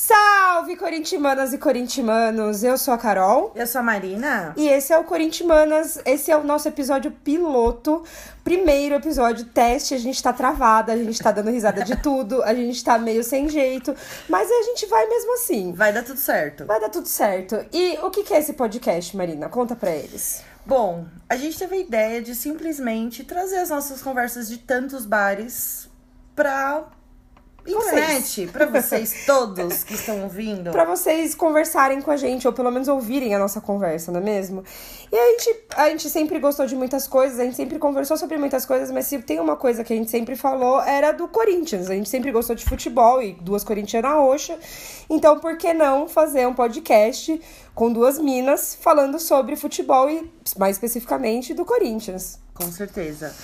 Salve, corintimanas e corintimanos! Eu sou a Carol. Eu sou a Marina. E esse é o Corintimanas. Esse é o nosso episódio piloto. Primeiro episódio teste. A gente tá travada, a gente tá dando risada de tudo, a gente tá meio sem jeito. Mas a gente vai mesmo assim. Vai dar tudo certo. Vai dar tudo certo. E o que que é esse podcast, Marina? Conta pra eles. Bom, a gente teve a ideia de simplesmente trazer as nossas conversas de tantos bares pra internet, pra vocês todos que estão ouvindo. Pra vocês conversarem com a gente, ou pelo menos ouvirem a nossa conversa, não é mesmo? E a gente, a gente sempre gostou de muitas coisas, a gente sempre conversou sobre muitas coisas, mas se tem uma coisa que a gente sempre falou, era do Corinthians. A gente sempre gostou de futebol e duas corintianas roxa. Então, por que não fazer um podcast com duas minas falando sobre futebol e, mais especificamente, do Corinthians? Com certeza.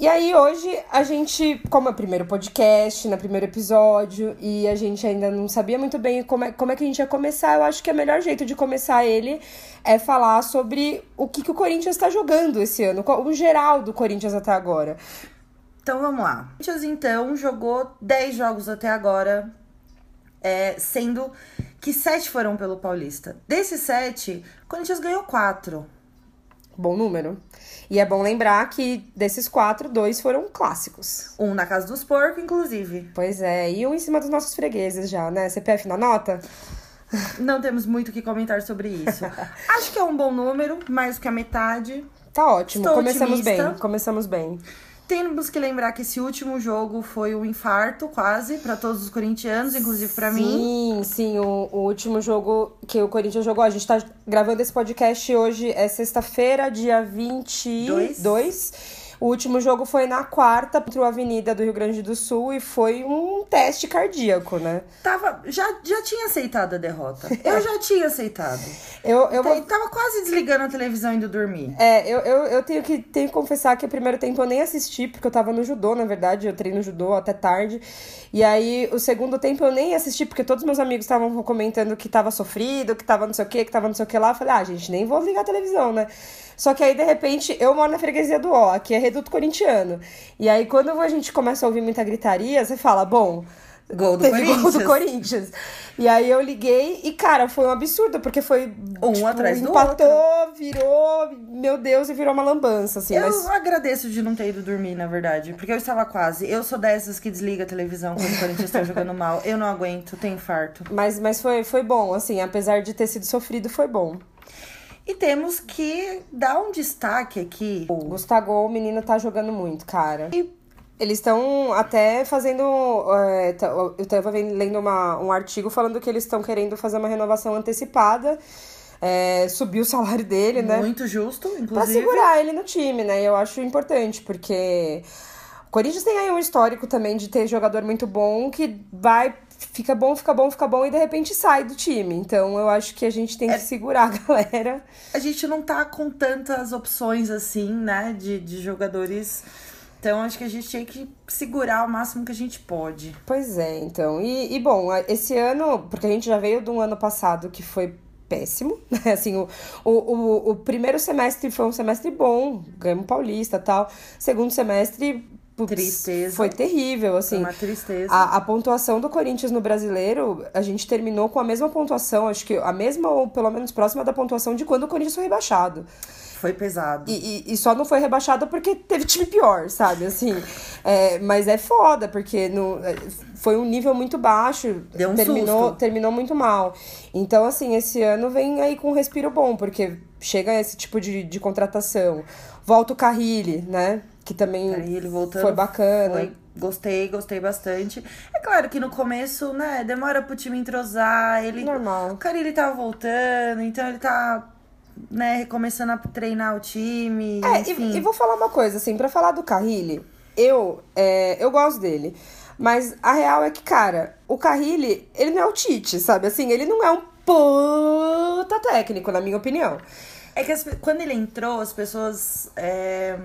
E aí, hoje, a gente, como é o primeiro podcast, no primeiro episódio, e a gente ainda não sabia muito bem como é, como é que a gente ia começar, eu acho que o melhor jeito de começar ele é falar sobre o que, que o Corinthians está jogando esse ano, o geral do Corinthians até agora. Então vamos lá. O Corinthians, então, jogou 10 jogos até agora, é, sendo que 7 foram pelo Paulista. Desses 7, o Corinthians ganhou 4. Bom número. E é bom lembrar que desses quatro, dois foram clássicos. Um na casa dos porcos, inclusive. Pois é, e um em cima dos nossos fregueses já, né? CPF na nota? Não temos muito o que comentar sobre isso. Acho que é um bom número, mais que a metade. Tá ótimo, Estou começamos otimista. bem, começamos bem. Temos que lembrar que esse último jogo foi um infarto, quase, para todos os corintianos, inclusive para mim. Sim, sim, o, o, último jogo que o Corinthians jogou. A gente tá gravando esse podcast hoje, é sexta-feira, dia 22. Dois. O último jogo foi na quarta contra o Avenida do Rio Grande do Sul e foi um teste cardíaco, né? Tava, já, já tinha aceitado a derrota. Eu já tinha aceitado. Eu, eu vou... tava quase desligando a televisão e indo dormir. É, eu, eu, eu tenho, que, tenho que confessar que o primeiro tempo eu nem assisti, porque eu tava no judô, na verdade. Eu treino judô até tarde. E aí, o segundo tempo eu nem assisti, porque todos meus amigos estavam comentando que tava sofrido, que tava não sei o que, que tava não sei o que lá. Eu falei, ah, gente, nem vou ligar a televisão, né? Só que aí, de repente, eu moro na freguesia do Ó, que é reduto corintiano. E aí, quando a gente começa a ouvir muita gritaria, você fala, bom. Gol do Corinthians. Gol do Corinthians. E aí eu liguei e, cara, foi um absurdo, porque foi. Um tipo, atrás do empatou, outro. virou, meu Deus, e virou uma lambança, assim. Eu mas... agradeço de não ter ido dormir, na verdade. Porque eu estava quase. Eu sou dessas que desliga a televisão quando o Corinthians está jogando mal. Eu não aguento, tenho infarto. Mas, mas foi, foi bom, assim, apesar de ter sido sofrido, foi bom. E temos que dar um destaque aqui. O Gustavo, o menino tá jogando muito, cara. E eles estão até fazendo. É, eu tava lendo uma, um artigo falando que eles estão querendo fazer uma renovação antecipada. É, subir o salário dele, né? Muito justo, inclusive. Pra segurar ele no time, né? Eu acho importante, porque o Corinthians tem aí um histórico também de ter jogador muito bom que vai fica bom, fica bom, fica bom e de repente sai do time. Então eu acho que a gente tem que é, segurar a galera. A gente não tá com tantas opções assim, né, de, de jogadores. Então acho que a gente tem que segurar o máximo que a gente pode. Pois é, então. E, e bom, esse ano, porque a gente já veio de um ano passado que foi péssimo, né? Assim, o, o, o, o primeiro semestre foi um semestre bom, ganhamos paulista tal. Segundo semestre tristeza. Foi terrível, assim. Uma tristeza. A, a, pontuação do Corinthians no brasileiro, a gente terminou com a mesma pontuação, acho que a mesma ou pelo menos próxima da pontuação de quando o Corinthians foi rebaixado. Foi pesado. E, e, e só não foi rebaixado porque teve time pior, sabe? Assim, é, mas é foda, porque no, é, foi um nível muito baixo. Deu um terminou, susto. terminou muito mal. Então, assim, esse ano vem aí com um respiro bom, porque chega esse tipo de, de contratação. Volta o Carrilli, né? Que também ele voltando, foi bacana. Foi, gostei, gostei bastante. É claro que no começo, né, demora pro time entrosar. Ele, Normal. O cara ele tava voltando, então ele tá né, começando a treinar o time. É, enfim. E, e vou falar uma coisa, assim, para falar do Carrilli, eu, é, eu gosto dele. Mas a real é que, cara, o Carrilli, ele não é o Tite, sabe? Assim, ele não é um puta técnico, na minha opinião. É que as, quando ele entrou, as pessoas. É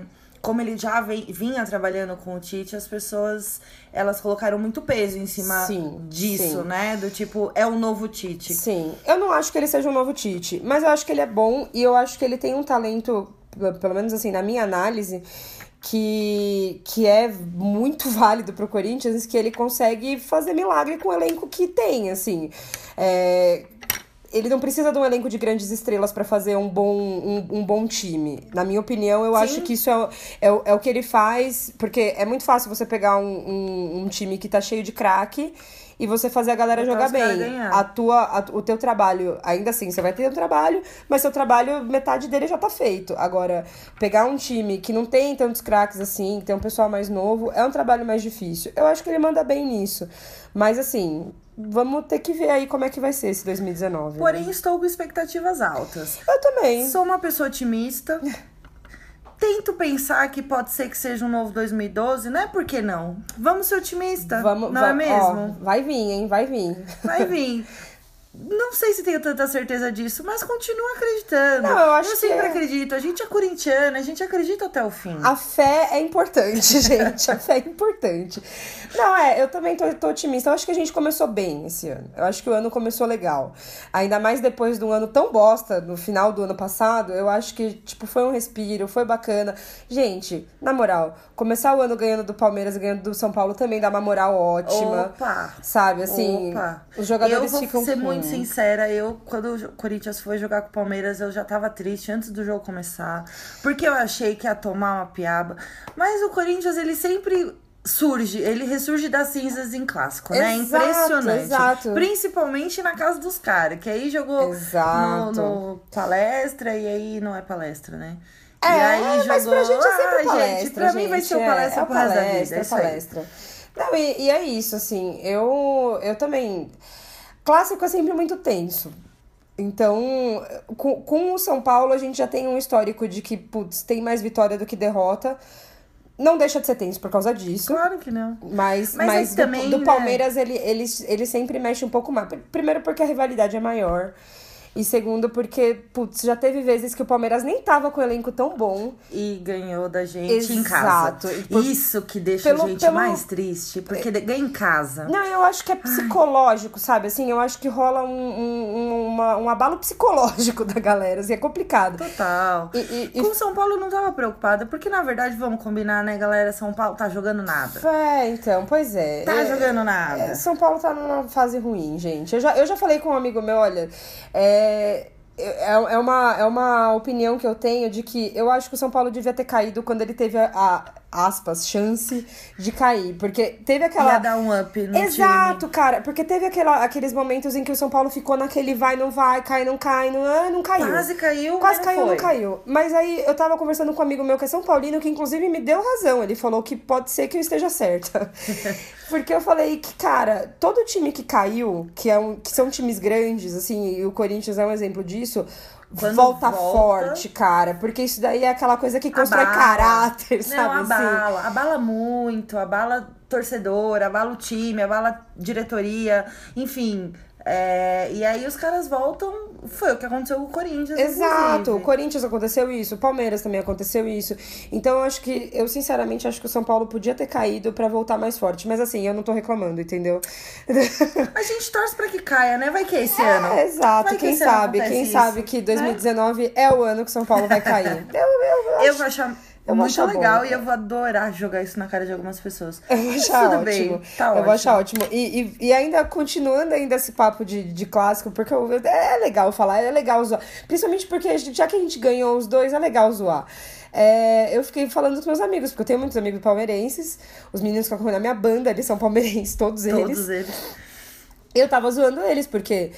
como ele já vem, vinha trabalhando com o Tite, as pessoas elas colocaram muito peso em cima sim, disso, sim. né? Do tipo, é um novo Tite. Sim. Eu não acho que ele seja um novo Tite, mas eu acho que ele é bom e eu acho que ele tem um talento, pelo menos assim, na minha análise, que, que é muito válido pro Corinthians, que ele consegue fazer milagre com o elenco que tem, assim. É, ele não precisa de um elenco de grandes estrelas para fazer um bom, um, um, bom time. Na minha opinião, eu Sim. acho que isso é, é, é, o que ele faz, porque é muito fácil você pegar um, um, um time que tá cheio de craque e você fazer a galera Botar jogar bem. A tua, a, o teu trabalho, ainda assim, você vai ter um trabalho, mas seu trabalho, metade dele já tá feito. Agora, pegar um time que não tem tantos craques assim, tem um pessoal mais novo, é um trabalho mais difícil. Eu acho que ele manda bem nisso. Mas assim, vamos ter que ver aí como é que vai ser esse 2019. Porém, né? estou com expectativas altas. Eu também. Sou uma pessoa otimista. Tento pensar que pode ser que seja um novo 2012, não é por que não? Vamos ser otimista, vamos, não é mesmo? Ó, vai vir, hein? Vai vir. Vai vir. Não sei se tenho tanta certeza disso, mas continuo acreditando. Não, eu acho eu sempre é... acredito. A gente é corintiana, a gente acredita até o fim. A fé é importante, gente. a fé é importante. Não, é, eu também tô, tô, otimista. Eu acho que a gente começou bem esse ano. Eu acho que o ano começou legal. Ainda mais depois de um ano tão bosta, no final do ano passado, eu acho que, tipo, foi um respiro, foi bacana. Gente, na moral, começar o ano ganhando do Palmeiras, ganhando do São Paulo também dá uma moral ótima. Opa! Sabe, assim, Opa. os jogadores eu vou ficam ser muito sincera, eu, quando o Corinthians foi jogar com o Palmeiras, eu já tava triste antes do jogo começar. Porque eu achei que ia tomar uma piaba. Mas o Corinthians, ele sempre surge, ele ressurge das cinzas em clássico, né? É exato, Impressionante. Exato. Principalmente na casa dos caras, que aí jogou no, no, palestra e aí não é palestra, né? É, e aí jogou, mas pra gente é sempre ah, palestra, gente, pra gente, mim vai ser o palestra é, é pro resto da vida, é, é palestra. Não, e, e é isso, assim, eu, eu também clássico é sempre muito tenso. Então, com, com o São Paulo, a gente já tem um histórico de que, putz, tem mais vitória do que derrota. Não deixa de ser tenso por causa disso. Claro que não. Mas, mas, mas do, também, do né? Palmeiras, né? ele, ele, ele sempre mexe um pouco mais. Primeiro porque a rivalidade é maior. E segundo, porque, putz, já teve vezes que o Palmeiras nem tava com o elenco tão bom. E ganhou da gente Exato. em casa. Por... Isso que deixa pelo, a gente pelo... mais triste, porque ganha em casa. Não, eu acho que é psicológico, Ai. sabe? Assim, eu acho que rola um, um, uma, um abalo psicológico da galera, assim, é complicado. Total. E, e, e... Com São Paulo não tava preocupada, porque na verdade, vamos combinar, né, galera? São Paulo tá jogando nada. É, então, pois é. Tá é, jogando nada. É, São Paulo tá numa fase ruim, gente. Eu já, eu já falei com um amigo meu, olha, é, é, é, é, uma, é uma opinião que eu tenho de que eu acho que o São Paulo devia ter caído quando ele teve a, a aspas, chance de cair. Porque teve aquela. Ia dar um up no Exato, time. cara. Porque teve aquela, aqueles momentos em que o São Paulo ficou naquele vai, não vai, cai, não cai, não, ah, não caiu. Quase caiu, Quase caiu, não, não caiu. Mas aí eu tava conversando com um amigo meu que é São Paulino, que inclusive me deu razão. Ele falou que pode ser que eu esteja certa. Porque eu falei que, cara, todo time que caiu, que, é um, que são times grandes, assim, e o Corinthians é um exemplo disso, quando volta, volta, forte, cara. Porque isso daí é aquela coisa que constrói abala. caráter, sabe? Não, abala. Assim? Abala muito, abala torcedor, abala o time, abala diretoria. Enfim, é, e aí os caras voltam. Foi o que aconteceu com o Corinthians. Exato, inclusive. o Corinthians aconteceu isso, o Palmeiras também aconteceu isso. Então eu acho que, eu sinceramente acho que o São Paulo podia ter caído para voltar mais forte. Mas assim, eu não tô reclamando, entendeu? A gente torce pra que caia, né? Vai que esse é, ano. Exato, vai quem sabe? Quem isso, sabe que 2019 né? é o ano que o São Paulo vai cair. eu, eu, eu, eu vou achar eu muito legal bom, e eu vou adorar jogar isso na cara de algumas pessoas. Eu vou achar Tudo ótimo. Bem, tá eu ótimo. vou achar ótimo. E, e, e, ainda continuando ainda esse papo de, de clássico, porque eu, é legal falar, é legal zoar. Principalmente porque já que a gente ganhou os dois, é legal zoar. É, eu fiquei falando com meus amigos, porque eu tenho muitos amigos palmeirenses. Os meninos que acompanham a minha banda, eles são palmeirenses, todos eles. Todos eles. Eu tava zoando eles, porque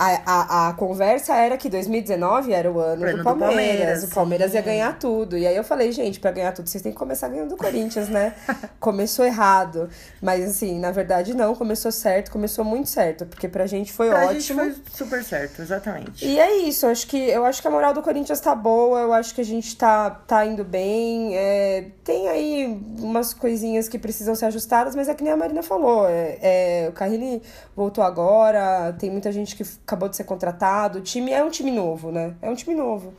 a, a, a conversa era que 2019 era o ano, do Palmeiras. Do Palmeiras o Palmeiras sim. ia ganhar tudo. E aí eu falei, gente, para ganhar tudo, vocês têm que começar ganhando do Corinthians, né? começou errado. Mas assim, na verdade, não, começou certo, começou muito certo. Porque pra gente foi pra ótimo. Gente foi super certo, exatamente. E é isso, acho que eu acho que a moral do Corinthians tá boa, eu acho que a gente tá, tá indo bem. É, tem aí umas coisinhas que precisam ser ajustadas, mas é que nem a Marina falou. É, é, o Carrini voltou agora, tem muita gente que acabou de ser contratado. O time é um time novo, né? É um time novo.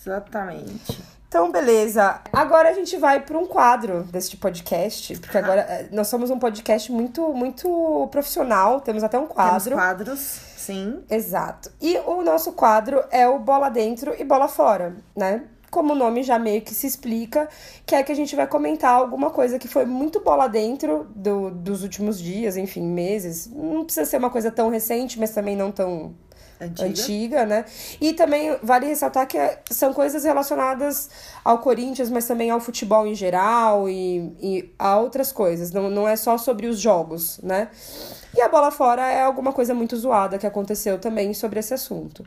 Exatamente. Então, beleza. Agora a gente vai para um quadro deste podcast, porque agora eh, nós somos um podcast muito, muito profissional, temos até um quadro. Temos quadros, sim. Exato. E o nosso quadro é o bola dentro e bola fora, né? Como o nome já meio que se explica, que é que a gente vai comentar alguma coisa que foi muito bola dentro do, dos últimos dias, enfim, meses. Não precisa ser uma coisa tão recente, mas também não tão Antiga. antiga. né? E também vale ressaltar que são coisas relacionadas ao Corinthians, mas também ao futebol em geral e, e a outras coisas. Não, não é só sobre os jogos, né? E a bola fora é alguma coisa muito zoada que aconteceu também sobre esse assunto.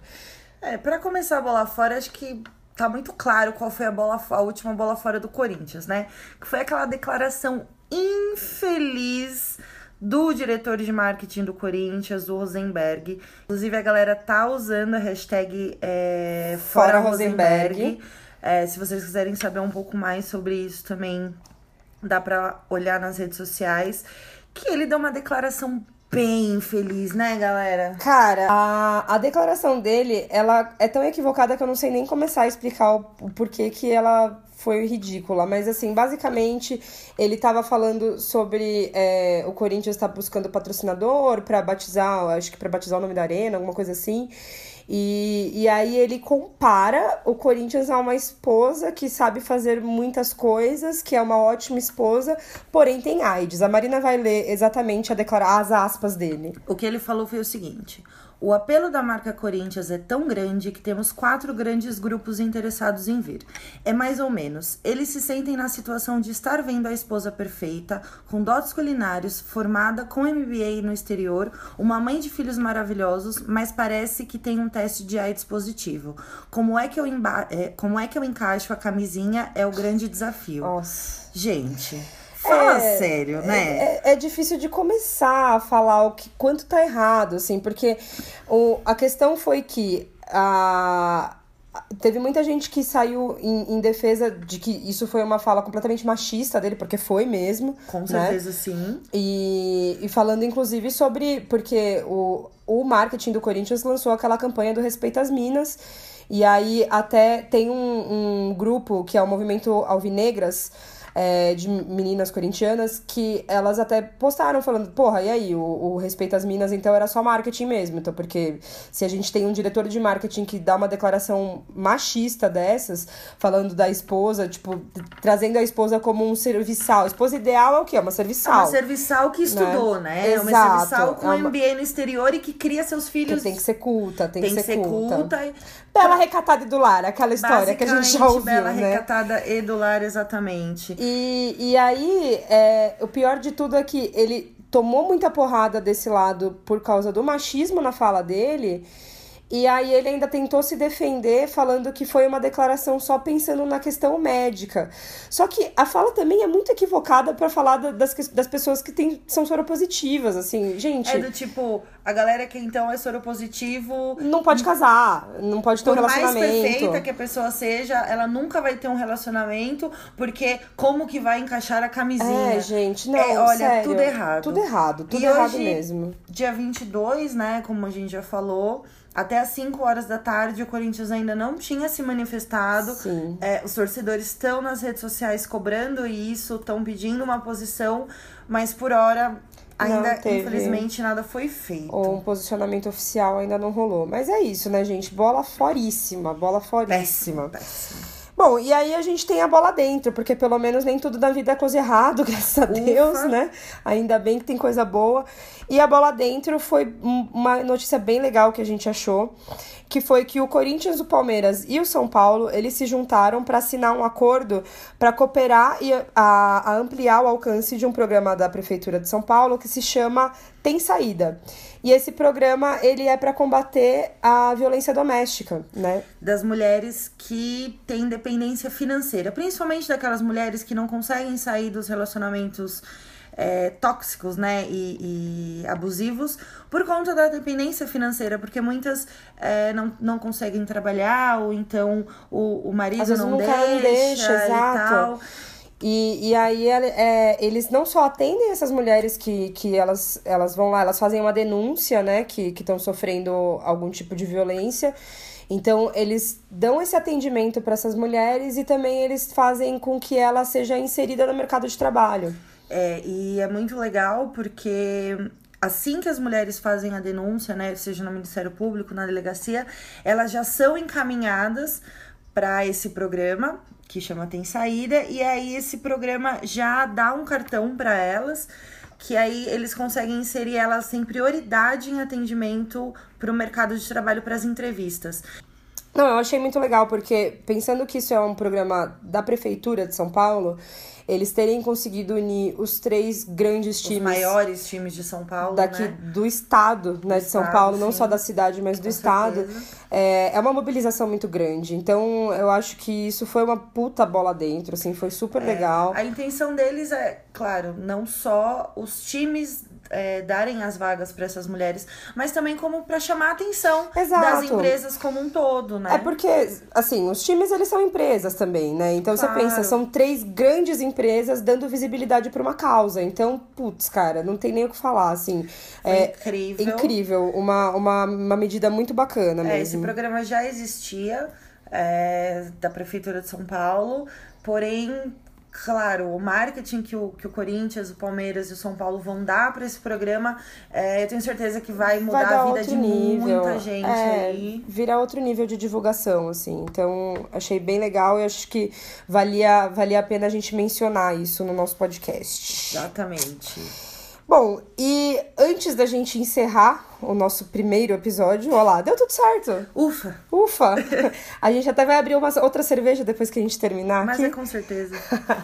É, para começar a bola fora, acho que tá muito claro qual foi a bola a última bola fora do Corinthians, né? Que foi aquela declaração infeliz do diretor de marketing do Corinthians, o Rosenberg. Inclusive, a galera tá usando a hashtag é, Fora, Fora Rosenberg. Rosenberg. É, se vocês quiserem saber um pouco mais sobre isso também, dá pra olhar nas redes sociais. Que ele deu uma declaração bem infeliz, né, galera? Cara, a, a declaração dele, ela é tão equivocada que eu não sei nem começar a explicar o, o porquê que ela foi ridícula. Mas, assim, basicamente, ele tava falando sobre é, o Corinthians tá buscando patrocinador para batizar, acho que para batizar o nome da arena, alguma coisa assim. E, e aí ele compara o Corinthians a uma esposa que sabe fazer muitas coisas, que é uma ótima esposa, porém tem AIDS. A Marina vai ler exatamente a declarar as aspas dele. O que ele falou foi o seguinte: o apelo da marca Corinthians é tão grande que temos quatro grandes grupos interessados em vir. É mais ou menos, eles se sentem na situação de estar vendo a esposa perfeita, com dotes culinários, formada com MBA no exterior, uma mãe de filhos maravilhosos, mas parece que tem um teste de AIDS positivo. Como é que eu, é, como é que eu encaixo a camisinha é o grande desafio. Nossa. Gente. Fala é, sério, né? É, é, difícil de começar a falar o que quanto tá errado, assim, porque o, a questão foi que a, teve muita gente que saiu em, em, defesa de que isso foi uma fala completamente machista dele, porque foi mesmo. Com né? certeza, sim. E, e falando, inclusive, sobre. Porque o, o marketing do Corinthians lançou aquela campanha do Respeito às Minas. E aí até tem um, um grupo que é o Movimento Alvinegras é, de meninas corintianas que elas até postaram falando, porra, e aí, o, o, respeito às minas então era só marketing mesmo. Então, porque se a gente tem um diretor de marketing que dá uma declaração machista dessas, falando da esposa, tipo, trazendo a esposa como um serviçal. A esposa ideal é o quê? É uma serviçal. É uma serviçal que estudou, né? né? Exato. É uma serviçal com é uma... MBA no exterior e que cria seus filhos. Que tem que ser culta, tem, tem que, ser, culta. culta e... Bela recatada e do lar, aquela história que a gente já ouviu, Bela né? recatada e do lar, exatamente. E, e aí, é, o pior de tudo é que ele tomou muita porrada desse lado por causa do machismo na fala dele. E aí ele ainda tentou se defender falando que foi uma declaração só pensando na questão médica. Só que a fala também é muito equivocada para falar das, das pessoas que tem, são soropositivas, assim, gente. É do tipo, a galera que então é soropositivo. Não pode casar, não pode ter um relacionamento. Por mais perfeita que a pessoa seja, ela nunca vai ter um relacionamento, porque como que vai encaixar a camisinha? É, gente, não. É, olha, sério, tudo errado. Tudo errado, tudo e errado hoje, mesmo. Dia 22, né, como a gente já falou. Até às 5 horas da tarde, o Corinthians ainda não tinha se manifestado. É, os torcedores estão nas redes sociais cobrando isso, estão pedindo uma posição, mas por hora ainda, infelizmente, nada foi feito. Ou um posicionamento oficial ainda não rolou. Mas é isso, né, gente? Bola foríssima, bola foríssima. Péssimo, péssimo. Bom, e aí a gente tem a bola dentro, porque pelo menos nem tudo da vida é coisa errado, graças a Deus, né? Ainda bem que tem coisa boa. E a bola dentro foi uma notícia bem legal que a gente achou, que foi que o Corinthians, o Palmeiras e o São Paulo, eles se juntaram para assinar um acordo para cooperar e a, a ampliar o alcance de um programa da prefeitura de São Paulo que se chama Tem Saída. E esse programa, ele é para combater a violência doméstica, né? Das mulheres que têm dependência financeira, principalmente daquelas mulheres que não conseguem sair dos relacionamentos é, tóxicos, né, e, e, abusivos por conta da dependência financeira, porque muitas é, não, não conseguem trabalhar, ou então o, o marido não, não deixa, deixa e tal. E, e aí é, eles não só atendem essas mulheres que, que elas, elas vão lá, elas fazem uma denúncia, né, que estão sofrendo algum tipo de violência. Então, eles dão esse atendimento para essas mulheres e também eles fazem com que ela seja inserida no mercado de trabalho. É, e é muito legal porque assim que as mulheres fazem a denúncia, né, seja no Ministério Público, na delegacia, elas já são encaminhadas para esse programa que chama Tem Saída e aí esse programa já dá um cartão para elas que aí eles conseguem inserir elas sem prioridade em atendimento para o mercado de trabalho para as entrevistas. Não, eu achei muito legal, porque pensando que isso é um programa da Prefeitura de São Paulo, eles terem conseguido unir os três grandes times. Os maiores times de São Paulo. Daqui né? do estado, né, do de São estado, Paulo, não sim. só da cidade, mas do Com estado. É, é uma mobilização muito grande. Então, eu acho que isso foi uma puta bola dentro, assim, foi super legal. A intenção deles é, claro, não só os times é, darem as vagas para essas mulheres, mas também como para chamar a atenção Exato. das empresas como um todo, né? É porque, assim, os times eles são empresas também, né? Então Claro. você pensa, são três grandes empresas dando visibilidade para uma causa. Então, putz, cara, não tem nem o que falar, assim. Foi é incrível. incrível, uma, uma, uma medida muito bacana É, esse mesmo. programa já existia é, da Prefeitura de São Paulo, porém, claro, o marketing que o, que o Corinthians, o Palmeiras e o São Paulo vão dar para esse programa, é, eu tenho certeza que vai mudar Vai a vida de nível. muita gente é, aí. Virar outro nível de divulgação, assim. Então, achei bem legal e acho que valia, valia a pena a gente mencionar isso no nosso podcast. Exatamente. Bom, e antes da gente encerrar o nosso primeiro episódio, olha lá, deu tudo certo. Ufa! Ufa! A gente até vai abrir uma outra cerveja depois que a gente terminar Mas aqui. é com certeza.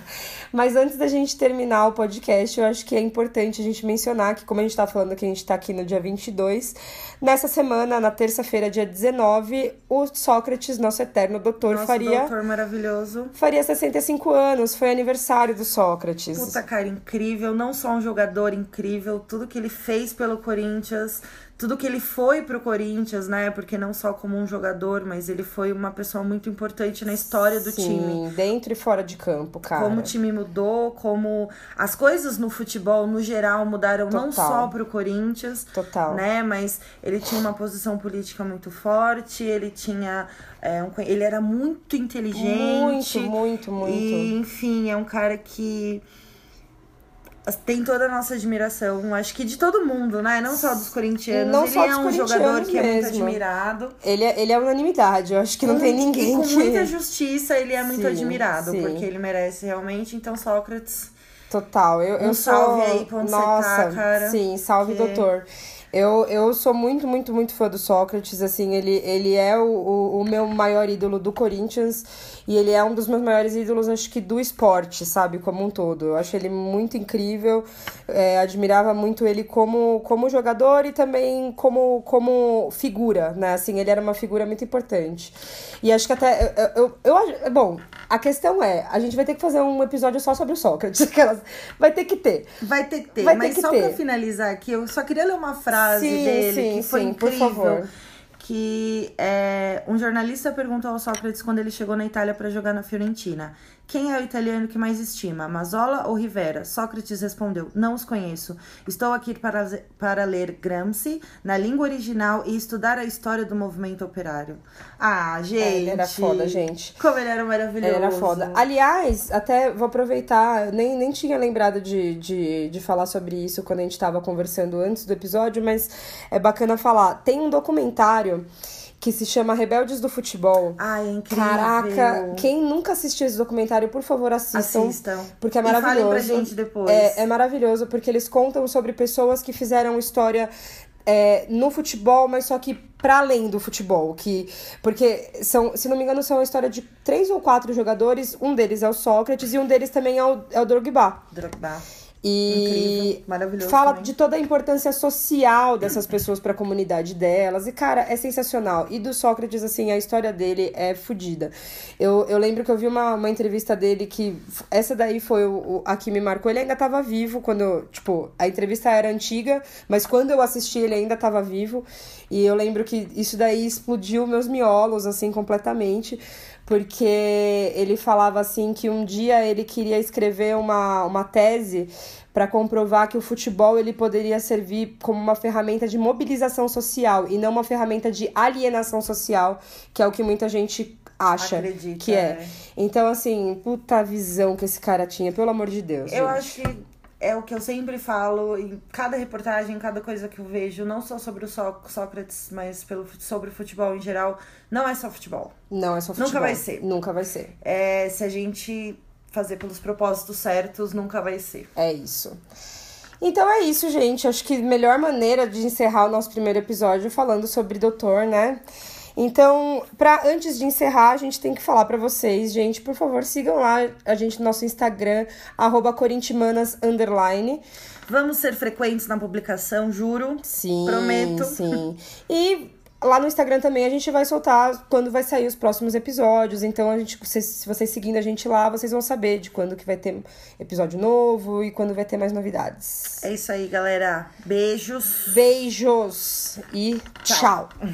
Mas antes da gente terminar o podcast, eu acho que é importante a gente mencionar que, como a gente tá falando que a gente tá aqui no dia 22, nessa semana, na terça-feira, dia 19, o Sócrates, nosso eterno doutor, Nosso faria, doutor maravilhoso. faria 65 anos. Foi aniversário do Sócrates. Puta cara, incrível. Não só um jogador incrível, tudo que ele fez pelo Corinthians, tudo que ele foi pro Corinthians, né? Porque não só como um jogador, mas ele foi uma pessoa muito importante na história do Sim, time. dentro e fora de campo, cara. Como o time mudou, como as coisas no futebol, no geral, mudaram não Total. só pro Corinthians, Total. né? Mas ele tinha uma posição política muito forte, ele tinha. é, um ele era muito inteligente. Muito, muito, muito. E, enfim, é um cara que tem toda a nossa admiração, acho que de todo mundo, né? Não só dos corintianos. Não ele só é dos um jogador que é muito mesmo. admirado. Ele é, ele é unanimidade, eu acho que não tem ninguém e com que. muita justiça, ele é muito Sim, admirado, sim. porque ele merece realmente. Então, Sócrates. Total, eu, Um eu sou. salve aí pra onde você Nossa, tá, cara, sim, salve, que- doutor. Eu, eu sou muito, muito, muito fã do Sócrates, assim, ele, ele é o, o, o meu maior ídolo do Corinthians e ele é um dos meus maiores ídolos, acho que do esporte, sabe, como um todo. Eu acho ele muito incrível, é, admirava muito ele como, como jogador e também como, como figura, né, assim, ele era uma figura muito importante. E acho que até, eu, eu, eu, acho- bom, a questão é, a gente vai ter que fazer um episódio só sobre o Sócrates, aquelas, vai ter que ter. Vai ter que ter, Vai ter mas que só ter. pra finalizar aqui, eu só queria ler uma frase Sim, dele sim, que foi sim, por incrível. favor. Que é, um jornalista perguntou ao Sócrates quando ele chegou na Itália para jogar na Fiorentina. Quem é o italiano que mais estima, Mazola ou Rivera? Sócrates respondeu: Não os conheço. Estou aqui para, para ler Gramsci na língua original e estudar a história do movimento operário. Ah, gente. É, ele era foda, gente. Como ele era maravilhoso. Ele era foda. Aliás, até vou aproveitar, nem, nem tinha lembrado de, de, de falar sobre isso quando a gente tava conversando antes do episódio, mas é bacana falar. Tem um documentário que se chama Rebeldes do Futebol. Ai, é incrível. Caraca, quem nunca assistiu esse documentário, por favor, assistam. Assistam. Porque é E falem maravilhoso. pra gente depois. É, é maravilhoso, porque eles contam sobre pessoas que fizeram história é, no futebol, mas só que para além do futebol. que Porque, são, se não me engano, são a história de três ou quatro jogadores. Um deles é o Sócrates e um deles também é o, é o Drogba. Drogba. E Incrível, fala também. de toda a importância social dessas pessoas para a comunidade delas. E, cara, é sensacional. E do Sócrates, assim, a história dele é fodida. Eu, eu lembro que eu vi uma, uma entrevista dele que. Essa daí foi o, a que me marcou. Ele ainda tava vivo quando. Tipo, a entrevista era antiga, mas quando eu assisti, ele ainda tava vivo. E eu lembro que isso daí explodiu meus miolos, assim, completamente porque ele falava assim que um dia ele queria escrever uma, uma tese para comprovar que o futebol ele poderia servir como uma ferramenta de mobilização social e não uma ferramenta de alienação social, que é o que muita gente acha Acredita, que é. é. Então assim, puta visão que esse cara tinha, pelo amor de Deus. Eu gente. acho que é o que eu sempre falo em cada reportagem, cada coisa que eu vejo, não só sobre o Só- Sócrates, mas pelo, sobre o futebol em geral. Não é só futebol. Não é só futebol. Nunca vai ser. Nunca vai ser. É, se a gente fazer pelos propósitos certos, nunca vai ser. É isso. Então é isso, gente. Acho que a melhor maneira de encerrar o nosso primeiro episódio falando sobre doutor, né? Então, pra, antes de encerrar, a gente tem que falar pra vocês, gente, por favor, sigam lá a gente no nosso Instagram, arroba corintimanas, underline. Vamos ser frequentes na publicação, juro. Sim, Prometo. sim. E lá no Instagram também a gente vai soltar quando vai sair os próximos episódios. Então, a gente, vocês- se vocês seguindo a gente lá, vocês vão saber de quando que vai ter episódio novo e quando vai ter mais novidades. É isso aí, galera. Beijos. Beijos e Tchau. tchau.